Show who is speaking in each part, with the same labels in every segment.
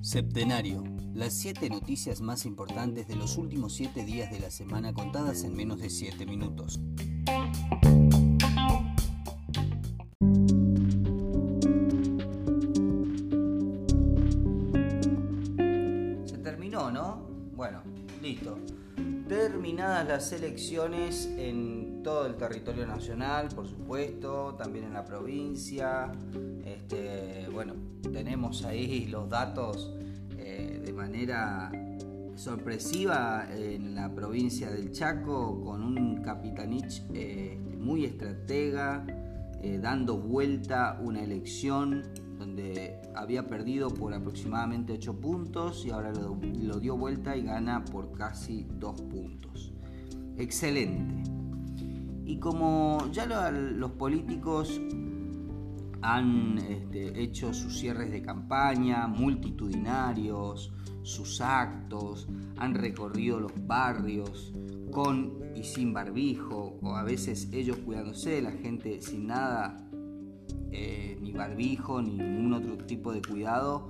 Speaker 1: Septenario. Las siete noticias más importantes de los últimos siete días de la semana contadas en menos de siete minutos. Se terminó, ¿no? Bueno, listo. Terminadas las elecciones en todo el territorio nacional, por supuesto, también en la provincia. Este, bueno, tenemos ahí los datos eh, de manera sorpresiva en la provincia del Chaco con un Capitanich eh, muy estratega, eh, dando vuelta una elección donde había perdido por aproximadamente 8 puntos y ahora lo, dio vuelta y gana por casi 2 puntos. Excelente. Y como ya lo- los políticos han este, hecho sus cierres de campaña multitudinarios, sus actos, han recorrido los barrios con y sin barbijo, o a veces ellos cuidándose, la gente sin nada, eh, ni barbijo, ni ningún otro tipo de cuidado,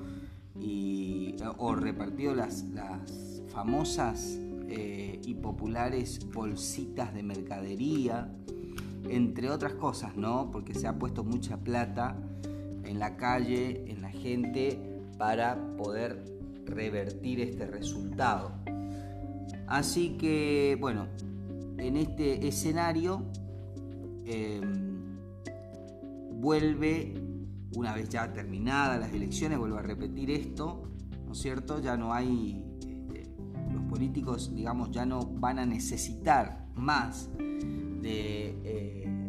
Speaker 1: y, o repartido las, las famosas eh, y populares bolsitas de mercadería, entre otras cosas, ¿no? Porque se ha puesto mucha plata en la calle, en la gente, para poder revertir este resultado. Así que, bueno, en este escenario eh, vuelve, una vez ya terminadas las elecciones, vuelvo a repetir esto, ¿no es cierto? Ya no hay, este, los políticos, digamos, ya no van a necesitar más de, eh,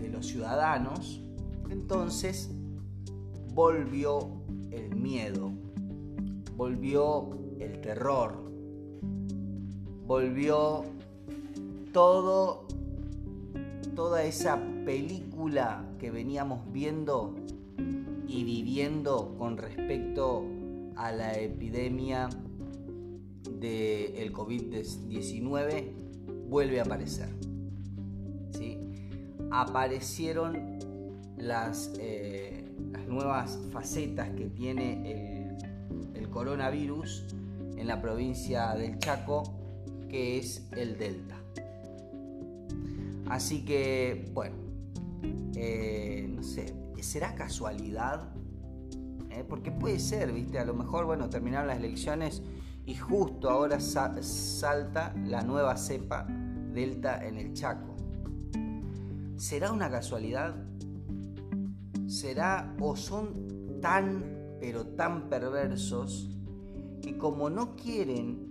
Speaker 1: de los ciudadanos, entonces volvió el miedo, volvió el terror, volvió todo, toda esa película que veníamos viendo y viviendo con respecto a la epidemia del COVID-19 vuelve a aparecer. ¿sí? Aparecieron las, eh, las nuevas facetas que tiene el, el coronavirus en la provincia del Chaco, que es el Delta. Así que, bueno, eh, no sé, ¿será casualidad? ¿Eh? Porque puede ser, ¿viste? A lo mejor, bueno, terminaron las elecciones y justo ahora sa- salta la nueva cepa Delta en el Chaco. ¿Será una casualidad? ¿Será o son tan, pero tan perversos que como no quieren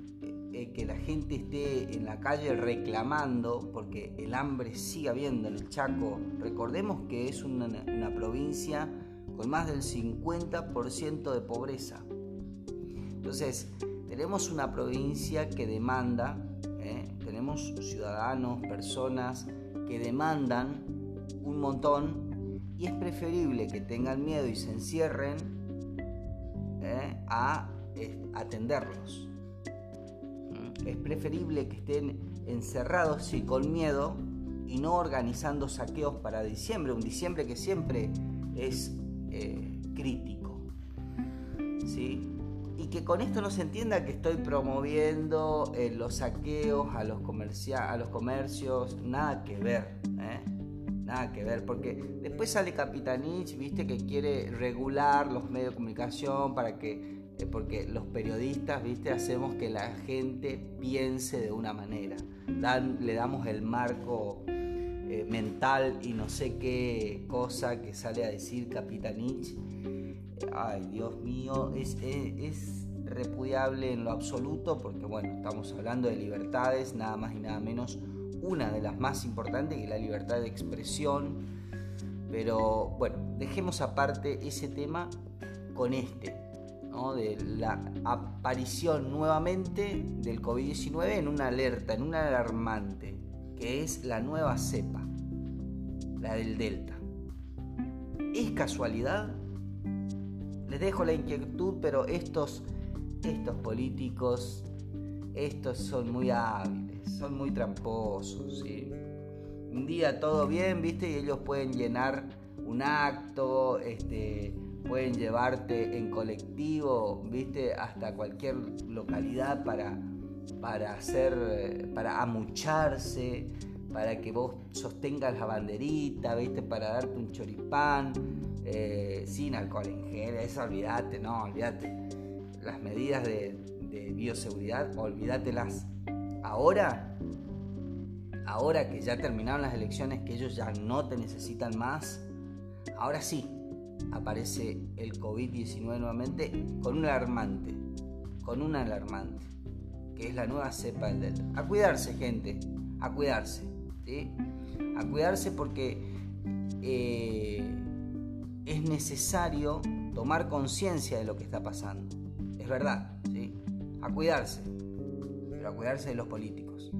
Speaker 1: eh, que la gente esté en la calle reclamando, porque el hambre sigue habiendo en el Chaco, recordemos que es una, provincia con más del 50% de pobreza. Entonces, tenemos una provincia que demanda, ¿eh? tenemos ciudadanos, personas que demandan un montón y es preferible que tengan miedo y se encierren ¿eh? a atenderlos. Es preferible que estén encerrados y con miedo y no organizando saqueos para diciembre, un diciembre que siempre es eh, crítico. ¿sí? Y que con esto no se entienda que estoy promoviendo eh, los saqueos a los, a los comercios, nada que ver, ¿eh? nada que ver, porque después sale Capitanich, viste, que quiere regular los medios de comunicación para que, porque los periodistas, viste, hacemos que la gente piense de una manera, le damos el marco eh, mental y no sé qué cosa que sale a decir Capitanich. Ay, Dios mío, es, es- es repudiable en lo absoluto porque, bueno, estamos hablando de libertades, nada más y nada menos, una de las más importantes que es la libertad de expresión. Pero bueno, dejemos aparte ese tema con este, de la aparición nuevamente del COVID-19 en una alerta, en una alarmante, que es la nueva cepa, la del Delta. ¿Es casualidad? Les dejo la inquietud, pero estos, estos políticos, estos son muy hábiles, son muy tramposos. Un día todo bien, ¿viste? Y ellos pueden llenar un acto, este, pueden llevarte en colectivo, viste, hasta cualquier localidad para, para hacer, para amucharse, para que vos sostengas la banderita, viste, para darte un choripán, eh, sin alcohol en gel, eso olvídate, no, olvídate. Las medidas de, de bioseguridad, olvídatelas. Ahora, ahora que ya terminaron las elecciones, que ellos ya no te necesitan más, ahora sí, aparece el COVID-19 nuevamente con un alarmante, con un alarmante, que es la nueva cepa del Delta. A cuidarse, gente, a cuidarse, ¿sí? A cuidarse porque eh, es necesario tomar conciencia de lo que está pasando. Es verdad, ¿sí? A cuidarse, pero a cuidarse de los políticos.